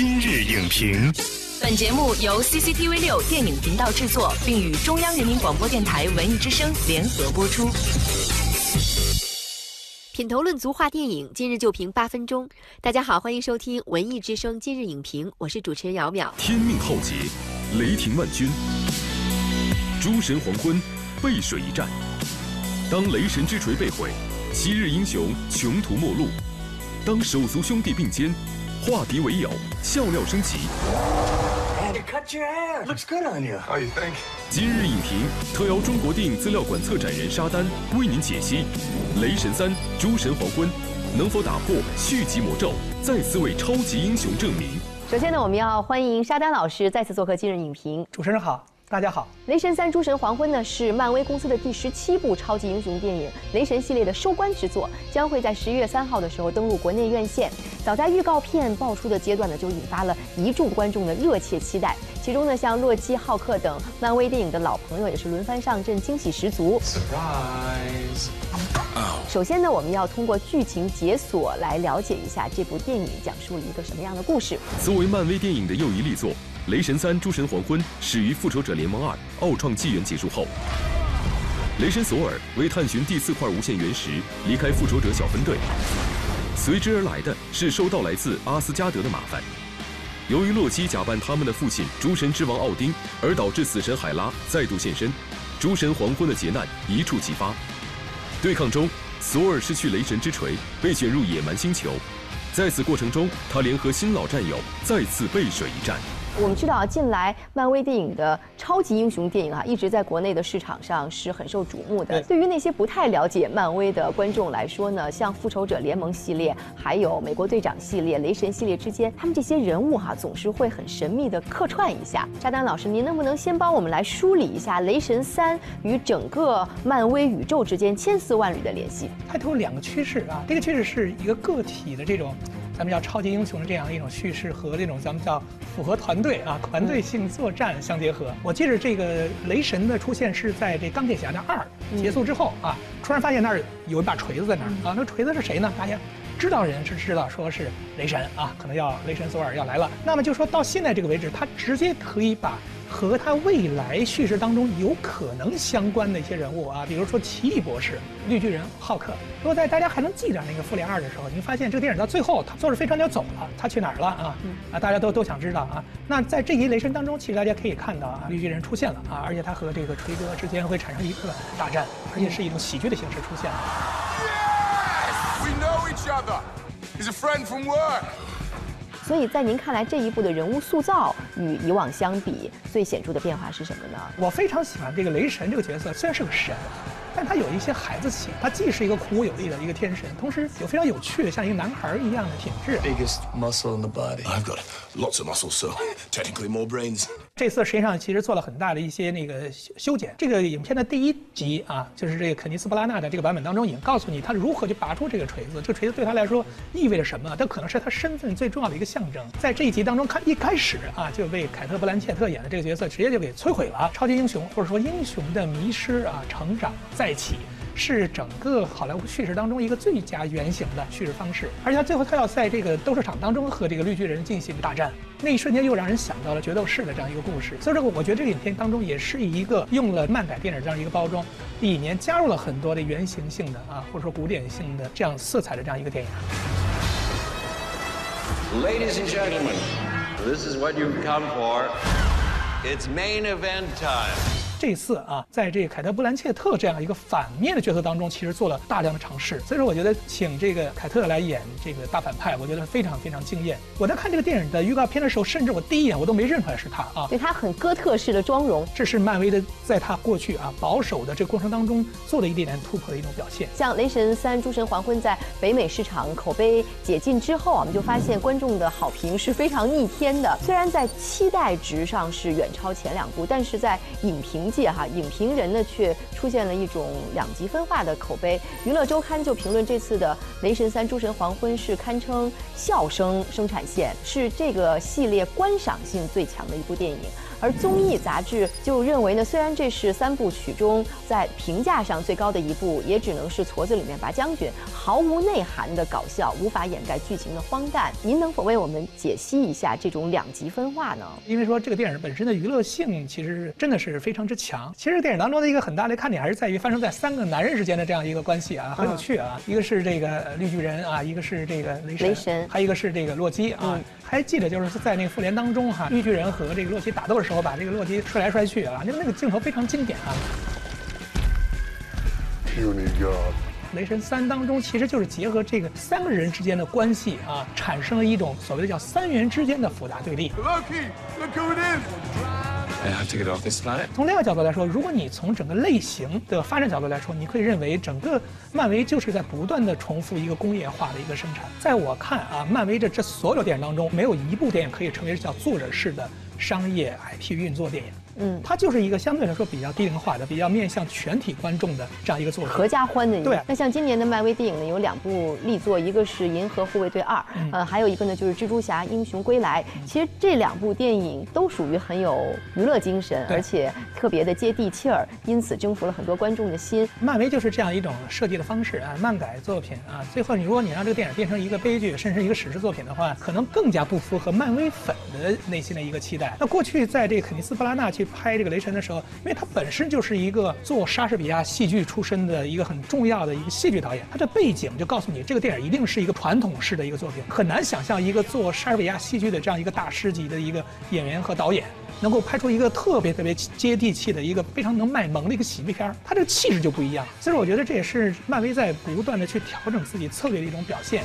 今日影评，本节目由 CCTV 六电影频道制作，并与中央人民广播电台文艺之声联合播出。品头论足话电影，今日就评八分钟。大家好，欢迎收听文艺之声今日影评，我是主持人姚淼。天命浩劫，雷霆万钧，诸神黄昏，背水一战。当雷神之锤被毁，昔日英雄穷途末路。当手足兄弟并肩，化敌为友，笑料升级。今日影评特邀中国电影资料馆策展人沙丹为您解析《雷神三：诸神黄昏》，能否打破续集魔咒，再次为超级英雄证明？首先呢，我们要欢迎沙丹老师再次做客今日影评。主持人好。大家好，《雷神三：诸神黄昏》呢是漫威公司的第十七部超级英雄电影，雷神系列的收官之作，将会在十一月三号的时候登陆国内院线。早在预告片爆出的阶段呢，就引发了一众观众的热切期待。其中呢，像洛基、浩克等漫威电影的老朋友也是轮番上阵，惊喜十足。Surprise！首先呢，我们要通过剧情解锁来了解一下这部电影讲述了一个什么样的故事。作为漫威电影的又一力作。《雷神三：诸神黄昏》始于《复仇者联盟二：奥创纪元》结束后，雷神索尔为探寻第四块无限原石，离开复仇者小分队。随之而来的是收到来自阿斯加德的麻烦。由于洛基假扮他们的父亲诸神之王奥丁，而导致死神海拉再度现身，诸神黄昏的劫难一触即发。对抗中，索尔失去雷神之锤，被卷入野蛮星球。在此过程中，他联合新老战友，再次背水一战。我们知道啊，近来漫威电影的超级英雄电影啊，一直在国内的市场上是很受瞩目的。对于那些不太了解漫威的观众来说呢，像复仇者联盟系列，还有美国队长系列、雷神系列之间，他们这些人物哈，总是会很神秘的客串一下。沙丹老师，您能不能先帮我们来梳理一下雷神三与整个漫威宇宙之间千丝万缕的联系？它有两个趋势啊，第一个趋势是一个个体的这种。咱们叫超级英雄的这样一种叙事和这种咱们叫符合团队啊团队性作战相结合。我记得这个雷神的出现是在这钢铁侠的二结束之后啊，突然发现那儿有一把锤子在那儿啊，那锤子是谁呢？大家知道人是知道说是雷神啊，可能要雷神索尔要来了。那么就说到现在这个为止，他直接可以把。和他未来叙事当中有可能相关的一些人物啊，比如说奇异博士、绿巨人、浩克。如果在大家还能记得那个复联二的时候，您发现这个电影到最后，他坐着飞船就走了，他去哪儿了啊？啊，大家都都想知道啊。那在这一雷神当中，其实大家可以看到啊，绿巨人出现了啊，而且他和这个锤哥之间会产生一个大战，而且是一种喜剧的形式出现。所以在您看来，这一部的人物塑造与以往相比，最显著的变化是什么呢？我非常喜欢这个雷神这个角色，虽然是个神。但他有一些孩子气，他既是一个孔武有力的一个天神，同时有非常有趣的像一个男孩一样的品质。Biggest muscle in the body. I've got lots of muscles, so technically more brains. 这次实际上其实做了很大的一些那个修修剪。这个影片的第一集啊，就是这个肯尼斯·布拉纳的这个版本当中，已经告诉你他如何去拔出这个锤子。这个锤子对他来说意味着什么？这可能是他身份最重要的一个象征。在这一集当中，看一开始啊，就被凯特·布兰切特演的这个角色直接就给摧毁了。超级英雄或者说英雄的迷失啊，成长再。起是整个好莱坞叙事当中一个最佳原型的叙事方式，而且他最后他要在这个斗兽场当中和这个绿巨人进行大战，那一瞬间又让人想到了决斗士的这样一个故事。所以说，我觉得这个影片当中也是一个用了漫改电影这样一个包装，里面加入了很多的原型性的啊，或者说古典性的这样色彩的这样一个电影。Ladies and gentlemen, this is what you've come for. It's main event time. 这次啊，在这个凯特·布兰切特这样一个反面的角色当中，其实做了大量的尝试。所以说，我觉得请这个凯特来演这个大反派，我觉得非常非常惊艳。我在看这个电影的预告片的时候，甚至我第一眼我都没认出来是他啊。对他很哥特式的妆容，这是漫威的在他过去啊保守的这个过程当中做的一点点突破的一种表现。像《雷神三：诸神黄昏》在北美市场口碑解禁之后啊，我们就发现观众的好评是非常逆天的。虽然在期待值上是远超前两部，但是在影评。界哈，影评人呢却出现了一种两极分化的口碑。娱乐周刊就评论这次的《雷神三：诸神黄昏》是堪称笑声生产线，是这个系列观赏性最强的一部电影。而综艺杂志就认为呢，虽然这是三部曲中在评价上最高的一部，也只能是矬子里面拔将军，毫无内涵的搞笑，无法掩盖剧情的荒诞。您能否为我们解析一下这种两极分化呢？因为说这个电影本身的娱乐性其实是真的是非常之强。其实电影当中的一个很大的看点还是在于发生在三个男人之间的这样一个关系啊，很有趣啊。一个是这个绿巨人啊，一个是这个雷神，雷神，还有一个是这个洛基啊。还记得就是在那个复联当中哈，绿巨人和这个洛基打斗的时候，把这个洛基摔来摔去啊，那个那个镜头非常经典啊。雷神三当中其实就是结合这个三个人之间的关系啊，产生了一种所谓的叫三元之间的复杂对立。从另一个角度来说，如果你从整个类型的发展角度来说，你可以认为整个漫威就是在不断的重复一个工业化的一个生产。在我看啊，漫威的这所有电影当中，没有一部电影可以称为叫作者式的商业 IP 运作电影。嗯，它就是一个相对来说比较低龄化的、比较面向全体观众的这样一个作品，合家欢的。对。那像今年的漫威电影呢，有两部力作，一个是《银河护卫队二》，呃，还有一个呢就是《蜘蛛侠：英雄归来》。其实这两部电影都属于很有娱乐精神，而且特别的接地气儿，因此征服了很多观众的心。漫威就是这样一种设计的方式啊，漫改作品啊，最后你如果你让这个电影变成一个悲剧，甚至一个史诗作品的话，可能更加不符合漫威粉的内心的一个期待。那过去在这个肯尼斯·布拉纳去拍这个《雷神》的时候，因为他本身就是一个做莎士比亚戏剧出身的一个很重要的一个戏剧导演，他的背景就告诉你，这个电影一定是一个传统式的一个作品，很难想象一个做莎士比亚戏剧的这样一个大师级的一个演员和导演，能够拍出一个特别特别接地气的一个非常能卖萌的一个喜剧片儿，他这个气质就不一样。所以，我觉得这也是漫威在不断的去调整自己策略的一种表现。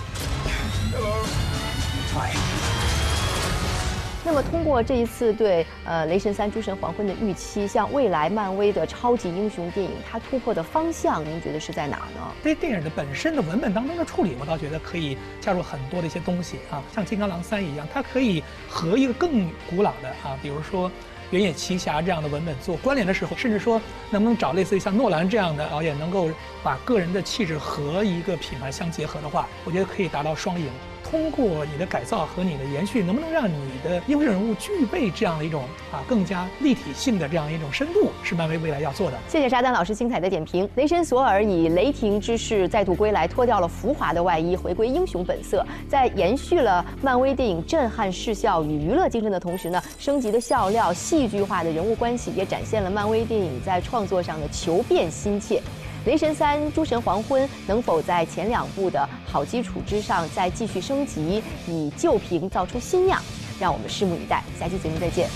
那么，通过这一次对呃《雷神三：诸神黄昏》的预期，像未来漫威的超级英雄电影，它突破的方向，您觉得是在哪呢？对电影的本身的文本当中的处理，我倒觉得可以加入很多的一些东西啊，像《金刚狼三》一样，它可以和一个更古老的啊，比如说《原野奇侠》这样的文本做关联的时候，甚至说能不能找类似于像诺兰这样的导演，能够把个人的气质和一个品牌相结合的话，我觉得可以达到双赢。通过你的改造和你的延续，能不能让你的英雄人物具备这样的一种啊更加立体性的这样一种深度，是漫威未来要做的。谢谢沙丹老师精彩的点评。雷神索尔以雷霆之势再度归来，脱掉了浮华的外衣，回归英雄本色，在延续了漫威电影震撼视效与娱乐精神的同时呢，升级的笑料、戏剧化的人物关系，也展现了漫威电影在创作上的求变心切。《雷神三：诸神黄昏》能否在前两部的好基础之上再继续升级，以旧瓶造出新样？让我们拭目以待。下期节目再见。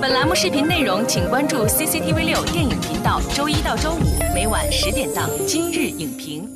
本栏目视频内容，请关注 CCTV 六电影频道，周一到周五每晚十点档《今日影评》。